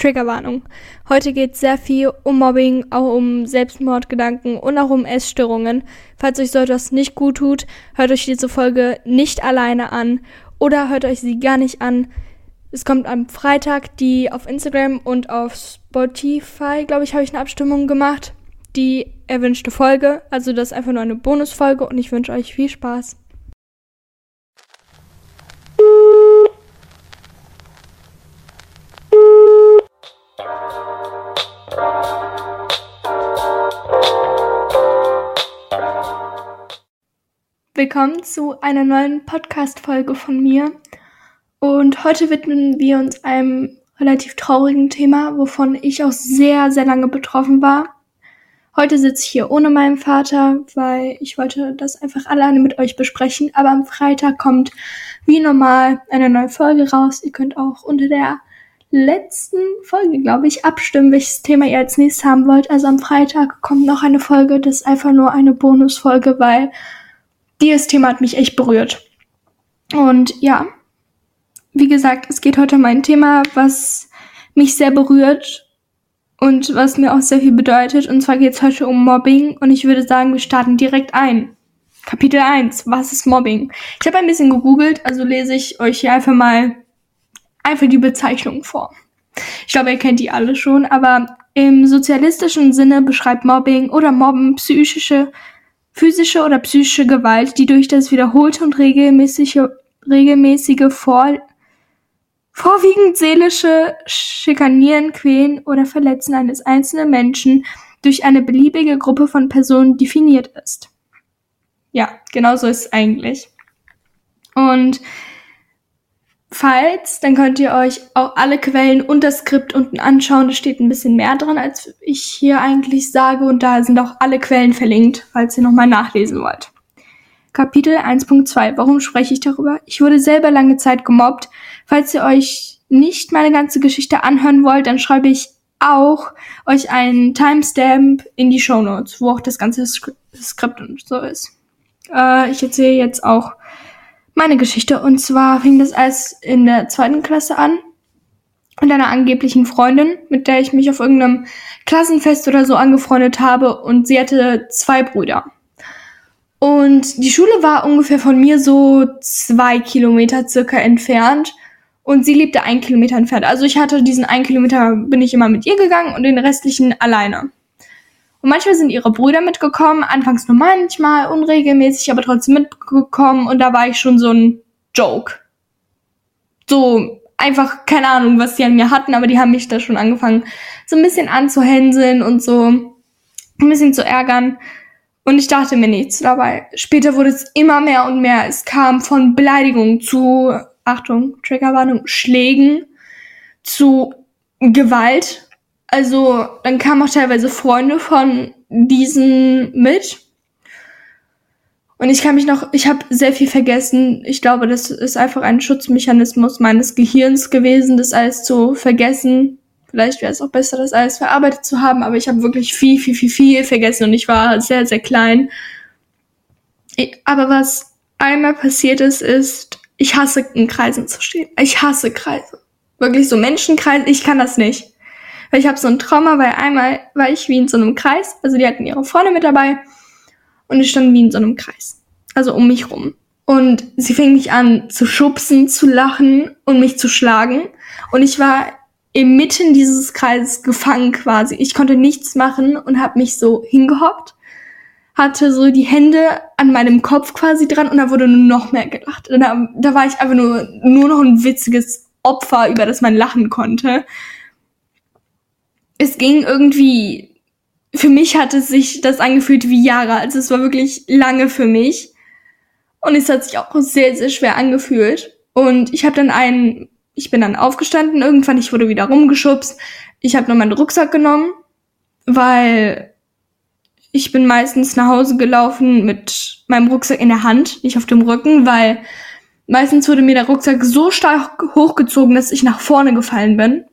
Triggerwarnung. Heute geht es sehr viel um Mobbing, auch um Selbstmordgedanken und auch um Essstörungen. Falls euch so etwas nicht gut tut, hört euch diese Folge nicht alleine an oder hört euch sie gar nicht an. Es kommt am Freitag die auf Instagram und auf Spotify, glaube ich, habe ich eine Abstimmung gemacht. Die erwünschte Folge. Also das ist einfach nur eine Bonusfolge und ich wünsche euch viel Spaß. Willkommen zu einer neuen Podcast-Folge von mir. Und heute widmen wir uns einem relativ traurigen Thema, wovon ich auch sehr, sehr lange betroffen war. Heute sitze ich hier ohne meinen Vater, weil ich wollte das einfach alleine mit euch besprechen. Aber am Freitag kommt wie normal eine neue Folge raus. Ihr könnt auch unter der letzten Folge, glaube ich, abstimmen, welches Thema ihr als nächstes haben wollt. Also am Freitag kommt noch eine Folge. Das ist einfach nur eine Bonusfolge, weil dieses Thema hat mich echt berührt. Und ja, wie gesagt, es geht heute um ein Thema, was mich sehr berührt und was mir auch sehr viel bedeutet. Und zwar geht es heute um Mobbing und ich würde sagen, wir starten direkt ein. Kapitel 1, was ist Mobbing? Ich habe ein bisschen gegoogelt, also lese ich euch hier einfach mal einfach die Bezeichnung vor. Ich glaube, ihr kennt die alle schon, aber im sozialistischen Sinne beschreibt Mobbing oder Mobben psychische physische oder psychische Gewalt, die durch das wiederholte und regelmäßige, regelmäßige Vor vorwiegend seelische Schikanieren, Quälen oder Verletzen eines einzelnen Menschen durch eine beliebige Gruppe von Personen definiert ist. Ja, genau so ist es eigentlich. Und Falls, dann könnt ihr euch auch alle Quellen und das Skript unten anschauen. Da steht ein bisschen mehr drin, als ich hier eigentlich sage. Und da sind auch alle Quellen verlinkt, falls ihr nochmal nachlesen wollt. Kapitel 1.2. Warum spreche ich darüber? Ich wurde selber lange Zeit gemobbt. Falls ihr euch nicht meine ganze Geschichte anhören wollt, dann schreibe ich auch euch einen Timestamp in die Show Notes, wo auch das ganze Skript und so ist. Äh, ich erzähle jetzt auch meine Geschichte. Und zwar fing das alles in der zweiten Klasse an. Und einer angeblichen Freundin, mit der ich mich auf irgendeinem Klassenfest oder so angefreundet habe. Und sie hatte zwei Brüder. Und die Schule war ungefähr von mir so zwei Kilometer circa entfernt. Und sie lebte ein Kilometer entfernt. Also ich hatte diesen ein Kilometer, bin ich immer mit ihr gegangen und den restlichen alleine. Und manchmal sind ihre Brüder mitgekommen, anfangs nur manchmal, unregelmäßig, aber trotzdem mitgekommen. Und da war ich schon so ein Joke. So einfach, keine Ahnung, was die an mir hatten, aber die haben mich da schon angefangen, so ein bisschen anzuhänseln und so ein bisschen zu ärgern. Und ich dachte mir nichts dabei. Später wurde es immer mehr und mehr. Es kam von Beleidigungen zu, Achtung, Triggerwarnung, Schlägen, zu Gewalt also dann kamen auch teilweise Freunde von diesen mit. Und ich kann mich noch, ich habe sehr viel vergessen. Ich glaube, das ist einfach ein Schutzmechanismus meines Gehirns gewesen, das alles zu vergessen. Vielleicht wäre es auch besser, das alles verarbeitet zu haben, aber ich habe wirklich viel, viel, viel, viel vergessen und ich war sehr, sehr klein. Aber was einmal passiert ist, ist, ich hasse in Kreisen zu stehen. Ich hasse Kreise. Wirklich so Menschenkreise, ich kann das nicht. Weil ich habe so ein Trauma, weil einmal war ich wie in so einem Kreis, also die hatten ihre Freunde mit dabei und ich stand wie in so einem Kreis, also um mich rum. Und sie fing mich an zu schubsen, zu lachen und mich zu schlagen. Und ich war inmitten dieses Kreises gefangen quasi. Ich konnte nichts machen und habe mich so hingehockt, hatte so die Hände an meinem Kopf quasi dran und da wurde nur noch mehr gelacht. Da, da war ich einfach nur, nur noch ein witziges Opfer, über das man lachen konnte es ging irgendwie, für mich hat es sich das angefühlt wie Jahre. Also es war wirklich lange für mich. Und es hat sich auch sehr, sehr schwer angefühlt. Und ich habe dann einen, ich bin dann aufgestanden, irgendwann, ich wurde wieder rumgeschubst. Ich habe noch meinen Rucksack genommen, weil ich bin meistens nach Hause gelaufen mit meinem Rucksack in der Hand, nicht auf dem Rücken, weil meistens wurde mir der Rucksack so stark hochgezogen, dass ich nach vorne gefallen bin.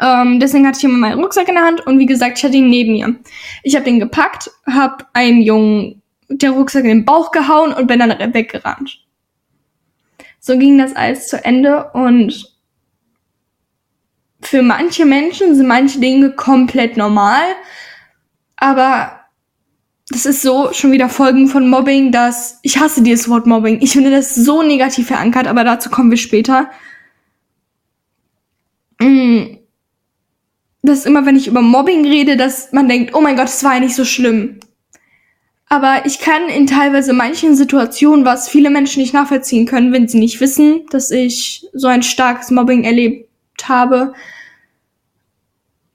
Ähm, deswegen hatte ich immer meinen Rucksack in der Hand und wie gesagt, ich hatte ihn neben mir. Ich habe den gepackt, habe einen Jungen der Rucksack in den Bauch gehauen und bin dann weggerannt. So ging das alles zu Ende und für manche Menschen sind manche Dinge komplett normal, aber das ist so schon wieder Folgen von Mobbing, dass ich hasse dieses Wort Mobbing. Ich finde das so negativ verankert, aber dazu kommen wir später. Mm. Das ist immer, wenn ich über Mobbing rede, dass man denkt, oh mein Gott, es war ja nicht so schlimm. Aber ich kann in teilweise manchen Situationen, was viele Menschen nicht nachvollziehen können, wenn sie nicht wissen, dass ich so ein starkes Mobbing erlebt habe,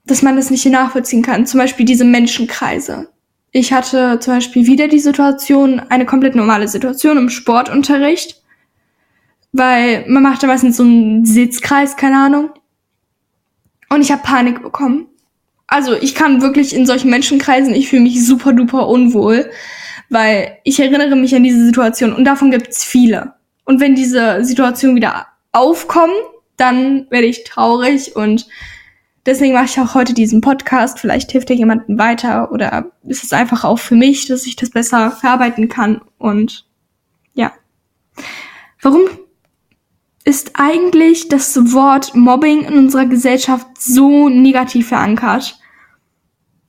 dass man das nicht nachvollziehen kann. Zum Beispiel diese Menschenkreise. Ich hatte zum Beispiel wieder die Situation, eine komplett normale Situation im Sportunterricht, weil man macht da meistens so einen Sitzkreis, keine Ahnung. Und ich habe Panik bekommen. Also ich kann wirklich in solchen Menschenkreisen, ich fühle mich super duper unwohl, weil ich erinnere mich an diese Situation und davon gibt's viele. Und wenn diese Situationen wieder aufkommen, dann werde ich traurig und deswegen mache ich auch heute diesen Podcast. Vielleicht hilft er jemandem weiter oder ist es einfach auch für mich, dass ich das besser verarbeiten kann. Und ja. Warum ist eigentlich das Wort Mobbing in unserer Gesellschaft so negativ verankert?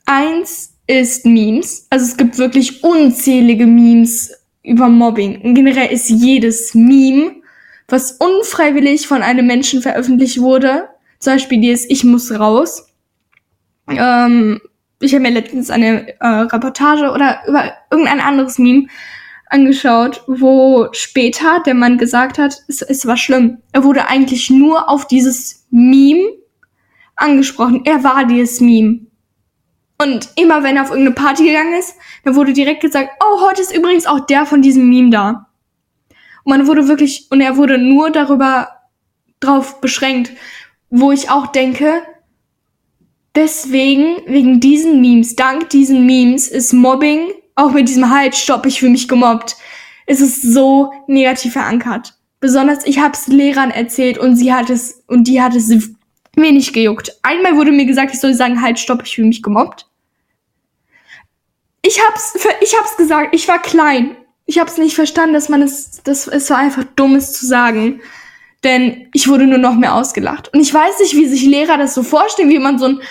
Eins ist Memes. Also es gibt wirklich unzählige Memes über Mobbing. Generell ist jedes Meme, was unfreiwillig von einem Menschen veröffentlicht wurde, zum Beispiel dieses Ich muss raus. Ähm, ich habe mir letztens eine äh, Reportage oder über irgendein anderes Meme angeschaut, wo später der Mann gesagt hat, es, es war schlimm. Er wurde eigentlich nur auf dieses Meme angesprochen. Er war dieses Meme. Und immer wenn er auf irgendeine Party gegangen ist, dann wurde direkt gesagt, oh, heute ist übrigens auch der von diesem Meme da. Und man wurde wirklich, und er wurde nur darüber drauf beschränkt, wo ich auch denke, deswegen, wegen diesen Memes, dank diesen Memes ist Mobbing auch mit diesem Halt, stopp, ich fühle mich gemobbt, ist es so negativ verankert. Besonders ich habe es Lehrern erzählt und sie hat es und die hat es wenig gejuckt. Einmal wurde mir gesagt, ich soll sagen, halt, stopp, ich fühle mich gemobbt. Ich hab's, ich hab's gesagt, ich war klein. Ich hab's nicht verstanden, dass man es, das ist so einfach dummes zu sagen. Denn ich wurde nur noch mehr ausgelacht. Und ich weiß nicht, wie sich Lehrer das so vorstellen, wie man so ein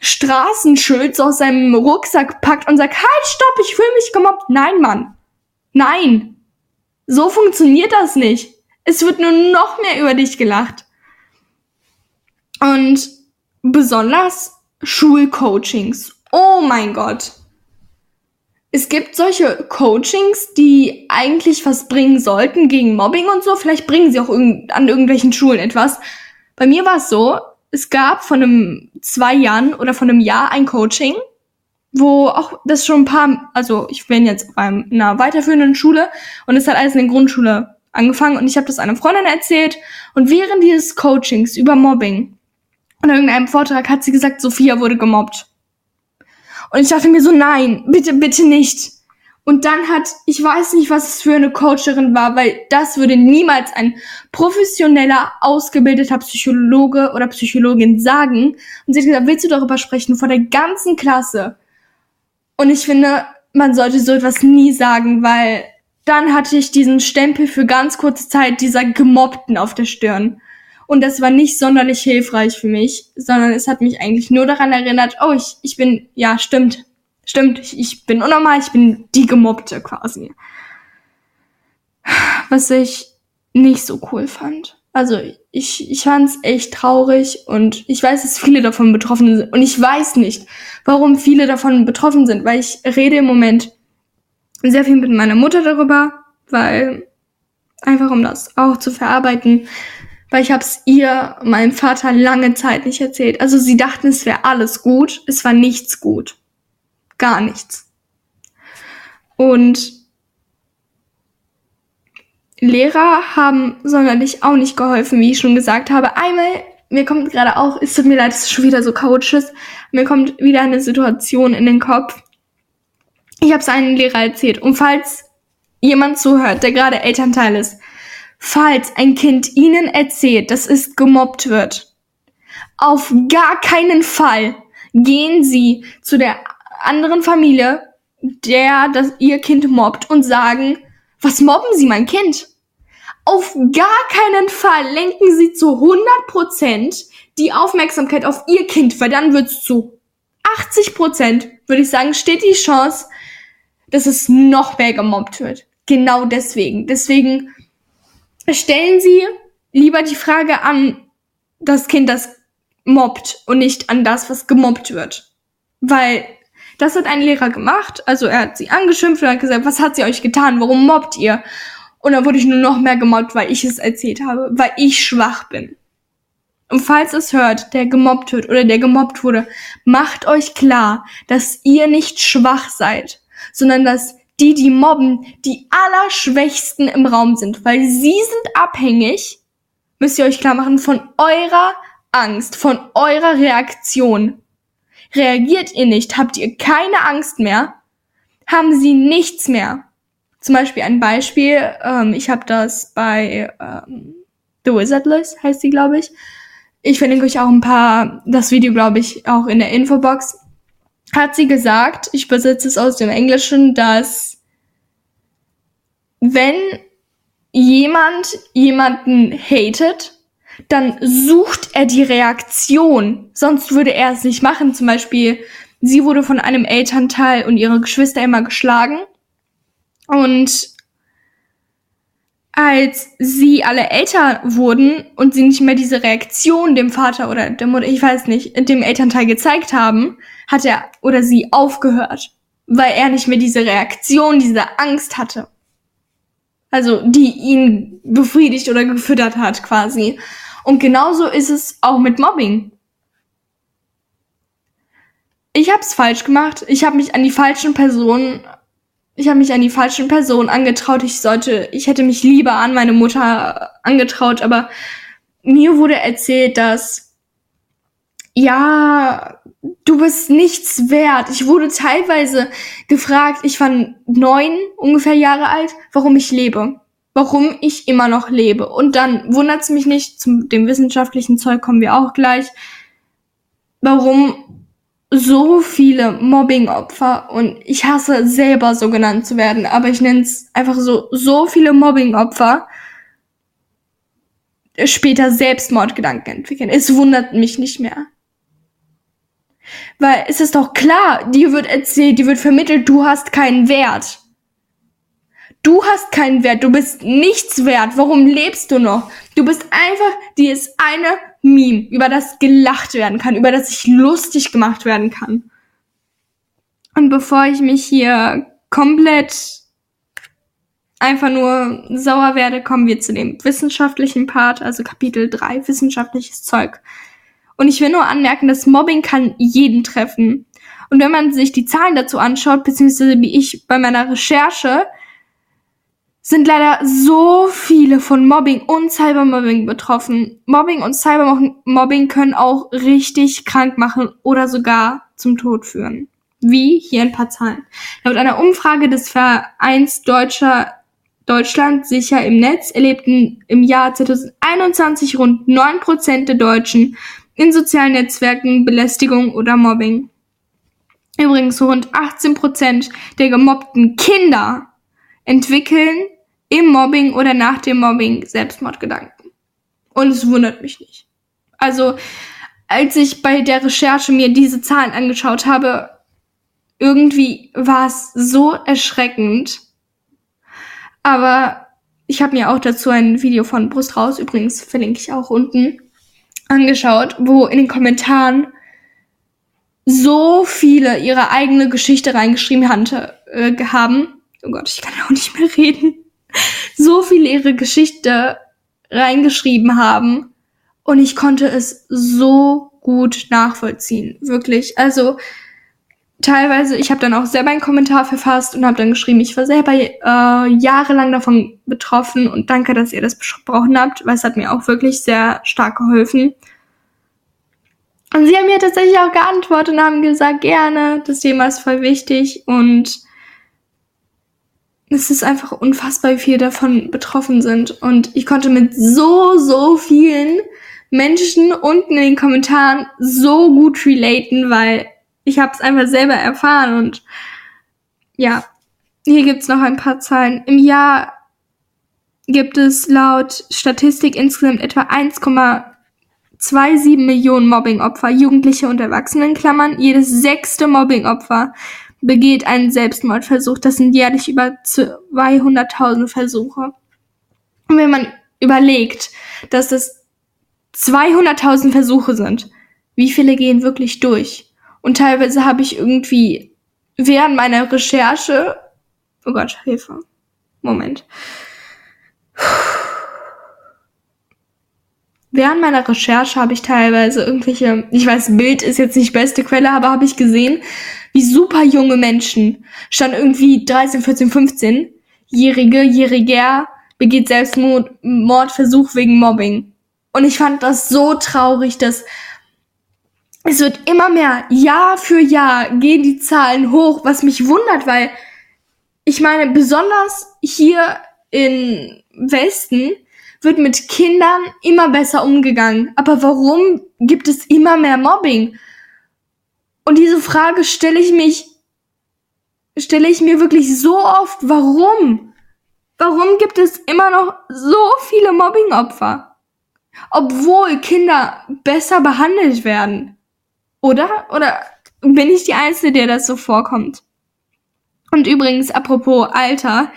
Straßenschild so aus seinem Rucksack packt und sagt, halt, stopp, ich fühle mich gemobbt. Nein, Mann. Nein. So funktioniert das nicht. Es wird nur noch mehr über dich gelacht. Und besonders Schulcoachings. Oh mein Gott. Es gibt solche Coachings, die eigentlich was bringen sollten gegen Mobbing und so. Vielleicht bringen sie auch an irgendwelchen Schulen etwas. Bei mir war es so, es gab von einem zwei Jahren oder von einem Jahr ein Coaching, wo auch das schon ein paar, also ich bin jetzt bei einer weiterführenden Schule und es hat alles in der Grundschule angefangen und ich habe das einer Freundin erzählt und während dieses Coachings über Mobbing und irgendeinem Vortrag hat sie gesagt, Sophia wurde gemobbt. Und ich dachte mir so, nein, bitte, bitte nicht. Und dann hat, ich weiß nicht, was es für eine Coacherin war, weil das würde niemals ein professioneller, ausgebildeter Psychologe oder Psychologin sagen. Und sie hat gesagt, willst du darüber sprechen vor der ganzen Klasse? Und ich finde, man sollte so etwas nie sagen, weil dann hatte ich diesen Stempel für ganz kurze Zeit dieser Gemobbten auf der Stirn. Und das war nicht sonderlich hilfreich für mich, sondern es hat mich eigentlich nur daran erinnert, oh, ich, ich bin, ja, stimmt, stimmt, ich, ich bin unnormal, ich bin die Gemobbte quasi. Was ich nicht so cool fand. Also ich, ich fand es echt traurig und ich weiß, dass viele davon betroffen sind. Und ich weiß nicht, warum viele davon betroffen sind, weil ich rede im Moment sehr viel mit meiner Mutter darüber, weil einfach um das auch zu verarbeiten, weil ich habe es ihr, meinem Vater lange Zeit nicht erzählt. Also sie dachten, es wäre alles gut, es war nichts gut. Gar nichts. Und Lehrer haben sonderlich auch nicht geholfen, wie ich schon gesagt habe. Einmal, mir kommt gerade auch, es tut mir leid, es ist schon wieder so couches, mir kommt wieder eine Situation in den Kopf. Ich habe es einem Lehrer erzählt. Und falls jemand zuhört, der gerade Elternteil ist, falls ein Kind Ihnen erzählt, dass es gemobbt wird, auf gar keinen Fall gehen Sie zu der anderen Familie, der das ihr Kind mobbt und sagen, was mobben Sie mein Kind? auf gar keinen Fall lenken Sie zu 100% die Aufmerksamkeit auf Ihr Kind, weil dann wird's zu 80%, würde ich sagen, steht die Chance, dass es noch mehr gemobbt wird. Genau deswegen. Deswegen stellen Sie lieber die Frage an das Kind, das mobbt und nicht an das, was gemobbt wird. Weil das hat ein Lehrer gemacht. Also er hat sie angeschimpft und hat gesagt, was hat sie euch getan? Warum mobbt ihr? Und dann wurde ich nur noch mehr gemobbt, weil ich es erzählt habe, weil ich schwach bin. Und falls es hört, der gemobbt wird oder der gemobbt wurde, macht euch klar, dass ihr nicht schwach seid, sondern dass die, die mobben, die allerschwächsten im Raum sind, weil sie sind abhängig, müsst ihr euch klar machen, von eurer Angst, von eurer Reaktion. Reagiert ihr nicht, habt ihr keine Angst mehr, haben sie nichts mehr. Zum Beispiel ein Beispiel, ähm, ich habe das bei ähm, The Wizardless, heißt sie, glaube ich. Ich verlinke euch auch ein paar, das Video, glaube ich, auch in der Infobox. Hat sie gesagt, ich übersetze es aus dem Englischen, dass wenn jemand jemanden hatet, dann sucht er die Reaktion. Sonst würde er es nicht machen. Zum Beispiel, sie wurde von einem Elternteil und ihre Geschwister immer geschlagen. Und als sie alle älter wurden und sie nicht mehr diese Reaktion dem Vater oder der Mutter, ich weiß nicht, dem Elternteil gezeigt haben, hat er oder sie aufgehört, weil er nicht mehr diese Reaktion, diese Angst hatte. Also die ihn befriedigt oder gefüttert hat quasi. Und genauso ist es auch mit Mobbing. Ich habe es falsch gemacht. Ich habe mich an die falschen Personen, ich habe mich an die falschen Personen angetraut. Ich sollte, ich hätte mich lieber an meine Mutter angetraut, aber mir wurde erzählt, dass ja, du bist nichts wert. Ich wurde teilweise gefragt, ich war neun ungefähr Jahre alt, warum ich lebe warum ich immer noch lebe. Und dann wundert es mich nicht, zu dem wissenschaftlichen Zeug kommen wir auch gleich, warum so viele Mobbing-Opfer und ich hasse selber so genannt zu werden, aber ich nenne es einfach so, so viele Mobbing-Opfer später Selbstmordgedanken entwickeln. Es wundert mich nicht mehr. Weil es ist doch klar, dir wird erzählt, dir wird vermittelt, du hast keinen Wert. Du hast keinen Wert, du bist nichts wert. Warum lebst du noch? Du bist einfach dieses eine Meme, über das gelacht werden kann, über das sich lustig gemacht werden kann. Und bevor ich mich hier komplett einfach nur sauer werde, kommen wir zu dem wissenschaftlichen Part, also Kapitel 3, wissenschaftliches Zeug. Und ich will nur anmerken, dass Mobbing kann jeden treffen. Und wenn man sich die Zahlen dazu anschaut, beziehungsweise wie ich bei meiner Recherche, sind leider so viele von Mobbing und Cybermobbing betroffen. Mobbing und Cybermobbing können auch richtig krank machen oder sogar zum Tod führen. Wie hier ein paar Zahlen. Laut einer Umfrage des Vereins Deutscher Deutschland sicher im Netz erlebten im Jahr 2021 rund 9% der Deutschen in sozialen Netzwerken Belästigung oder Mobbing. Übrigens rund 18% der gemobbten Kinder entwickeln im Mobbing oder nach dem Mobbing Selbstmordgedanken. Und es wundert mich nicht. Also, als ich bei der Recherche mir diese Zahlen angeschaut habe, irgendwie war es so erschreckend. Aber ich habe mir auch dazu ein Video von Brust raus, übrigens verlinke ich auch unten, angeschaut, wo in den Kommentaren so viele ihre eigene Geschichte reingeschrieben hatte, äh, haben. Oh Gott, ich kann auch nicht mehr reden so viel ihre Geschichte reingeschrieben haben und ich konnte es so gut nachvollziehen, wirklich. Also teilweise, ich habe dann auch selber einen Kommentar verfasst und habe dann geschrieben, ich war selber äh, jahrelang davon betroffen und danke, dass ihr das besprochen habt, weil es hat mir auch wirklich sehr stark geholfen. Und sie haben mir tatsächlich auch geantwortet und haben gesagt, gerne, das Thema ist voll wichtig und es ist einfach unfassbar, wie viele davon betroffen sind. Und ich konnte mit so, so vielen Menschen unten in den Kommentaren so gut relaten, weil ich habe es einfach selber erfahren. Und ja, hier gibt's noch ein paar Zahlen. Im Jahr gibt es laut Statistik insgesamt etwa 1,27 Millionen Mobbingopfer, Jugendliche und Erwachsene Klammern. Jedes sechste Mobbingopfer begeht einen Selbstmordversuch. Das sind jährlich über 200.000 Versuche. Und wenn man überlegt, dass das 200.000 Versuche sind, wie viele gehen wirklich durch? Und teilweise habe ich irgendwie während meiner Recherche, oh Gott, Hilfe, Moment. Während meiner Recherche habe ich teilweise irgendwelche, ich weiß, Bild ist jetzt nicht beste Quelle, aber habe ich gesehen, wie super junge Menschen, stand irgendwie 13, 14, 15, jährige, jähriger, begeht Selbstmord, Mordversuch wegen Mobbing. Und ich fand das so traurig, dass es wird immer mehr, Jahr für Jahr gehen die Zahlen hoch, was mich wundert, weil ich meine, besonders hier in Westen wird mit Kindern immer besser umgegangen. Aber warum gibt es immer mehr Mobbing? Und diese Frage stelle ich mich, stelle ich mir wirklich so oft, warum? Warum gibt es immer noch so viele Mobbingopfer? Obwohl Kinder besser behandelt werden. Oder? Oder bin ich die Einzige, der das so vorkommt? Und übrigens, apropos Alter,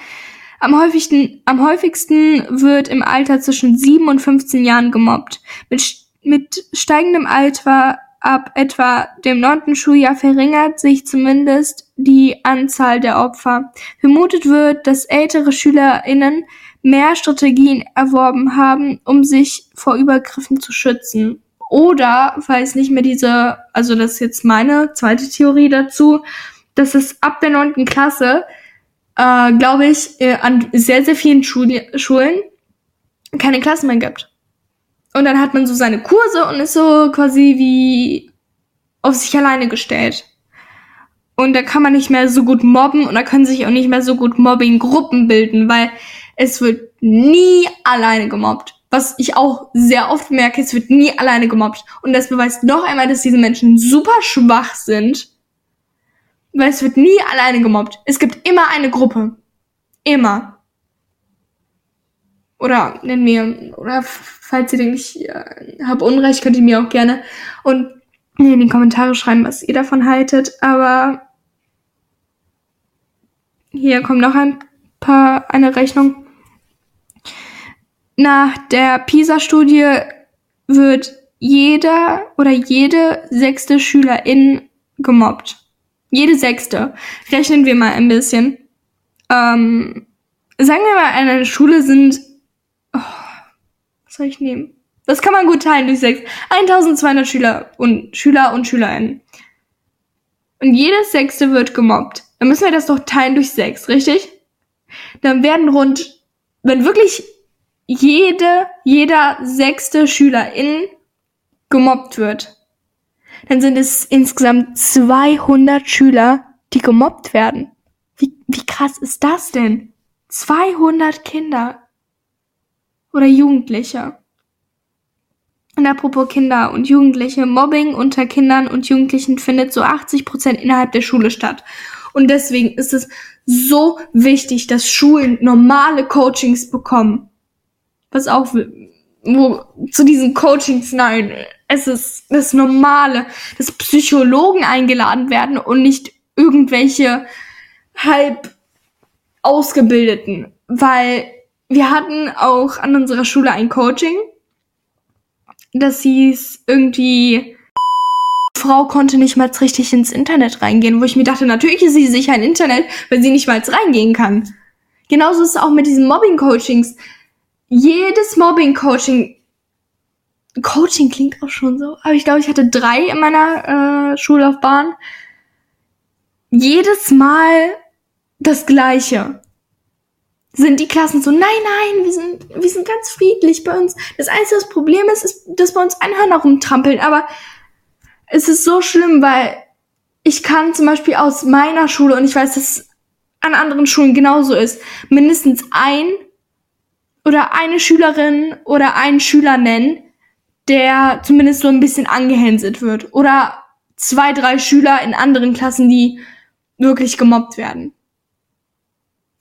am häufigsten, am häufigsten wird im Alter zwischen 7 und 15 Jahren gemobbt. Mit, mit steigendem Alter ab etwa dem neunten Schuljahr verringert sich zumindest die Anzahl der Opfer. Vermutet wird, dass ältere SchülerInnen mehr Strategien erworben haben, um sich vor Übergriffen zu schützen. Oder, weil es nicht mehr diese, also das ist jetzt meine zweite Theorie dazu, dass es ab der neunten Klasse äh, glaube ich, äh, an sehr, sehr vielen Schul Schulen keine Klassen mehr gibt. Und dann hat man so seine Kurse und ist so quasi wie auf sich alleine gestellt. Und da kann man nicht mehr so gut mobben und da können sich auch nicht mehr so gut Mobbing-Gruppen bilden, weil es wird nie alleine gemobbt. Was ich auch sehr oft merke, es wird nie alleine gemobbt. Und das beweist noch einmal, dass diese Menschen super schwach sind weil es wird nie alleine gemobbt. Es gibt immer eine Gruppe. Immer. Oder nennen mir, oder falls ihr denkt, ich äh, habe Unrecht, könnt ihr mir auch gerne und in die Kommentare schreiben, was ihr davon haltet. Aber hier kommt noch ein paar, eine Rechnung. Nach der PISA-Studie wird jeder oder jede sechste Schülerin gemobbt. Jede sechste. Rechnen wir mal ein bisschen. Ähm, sagen wir mal, eine Schule sind. Oh, was soll ich nehmen? Das kann man gut teilen durch sechs. 1200 Schüler und Schüler und Schülerinnen. Und jedes sechste wird gemobbt. Dann müssen wir das doch teilen durch sechs, richtig? Dann werden rund, wenn wirklich jede, jeder sechste Schülerin gemobbt wird, dann sind es insgesamt 200 Schüler, die gemobbt werden. Wie, wie krass ist das denn? 200 Kinder oder Jugendliche. Und apropos Kinder und Jugendliche, Mobbing unter Kindern und Jugendlichen findet so 80 Prozent innerhalb der Schule statt. Und deswegen ist es so wichtig, dass Schulen normale Coachings bekommen. Was auch wo zu diesen Coachings, nein, es ist das Normale, dass Psychologen eingeladen werden und nicht irgendwelche halb ausgebildeten, weil wir hatten auch an unserer Schule ein Coaching, das hieß irgendwie Frau konnte nicht mal richtig ins Internet reingehen, wo ich mir dachte, natürlich ist sie sicher ein Internet, weil sie nicht mal reingehen kann. Genauso ist es auch mit diesen Mobbing-Coachings jedes Mobbing-Coaching, Coaching klingt auch schon so, aber ich glaube, ich hatte drei in meiner äh, Schullaufbahn. Jedes Mal das Gleiche. Sind die Klassen so, nein, nein, wir sind, wir sind ganz friedlich bei uns. Das einzige Problem ist, ist, dass bei uns Einhörner rumtrampeln, aber es ist so schlimm, weil ich kann zum Beispiel aus meiner Schule, und ich weiß, dass es an anderen Schulen genauso ist, mindestens ein oder eine Schülerin oder einen Schüler nennen, der zumindest so ein bisschen angehänselt wird. Oder zwei, drei Schüler in anderen Klassen, die wirklich gemobbt werden.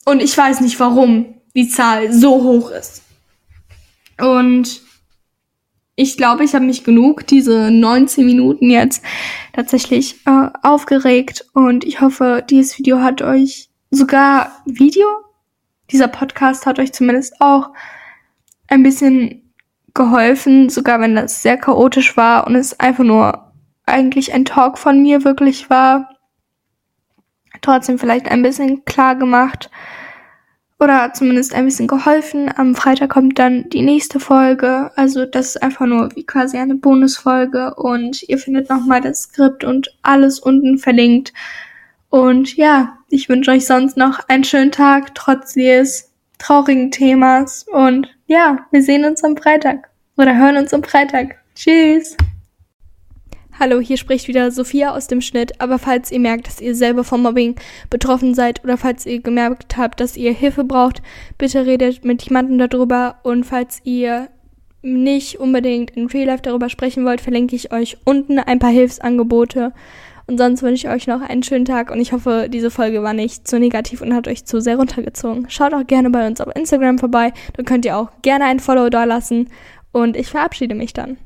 Und ich weiß nicht warum. die Zahl so hoch ist. Und ich glaube, ich habe mich genug diese 19 Minuten jetzt tatsächlich äh, aufgeregt und ich hoffe, dieses Video hat euch sogar Video, dieser Podcast hat euch zumindest auch ein bisschen geholfen, sogar wenn das sehr chaotisch war und es einfach nur eigentlich ein Talk von mir wirklich war. Trotzdem vielleicht ein bisschen klar gemacht, oder zumindest ein bisschen geholfen. Am Freitag kommt dann die nächste Folge. Also das ist einfach nur wie quasi eine Bonusfolge und ihr findet nochmal das Skript und alles unten verlinkt. Und ja, ich wünsche euch sonst noch einen schönen Tag, trotz des traurigen Themas. Und ja, wir sehen uns am Freitag. Oder hören uns am Freitag. Tschüss. Hallo, hier spricht wieder Sophia aus dem Schnitt, aber falls ihr merkt, dass ihr selber vom Mobbing betroffen seid oder falls ihr gemerkt habt, dass ihr Hilfe braucht, bitte redet mit jemandem darüber und falls ihr nicht unbedingt in Real Life darüber sprechen wollt, verlinke ich euch unten ein paar Hilfsangebote. Und sonst wünsche ich euch noch einen schönen Tag und ich hoffe, diese Folge war nicht zu negativ und hat euch zu sehr runtergezogen. Schaut auch gerne bei uns auf Instagram vorbei, da könnt ihr auch gerne ein Follow da lassen und ich verabschiede mich dann.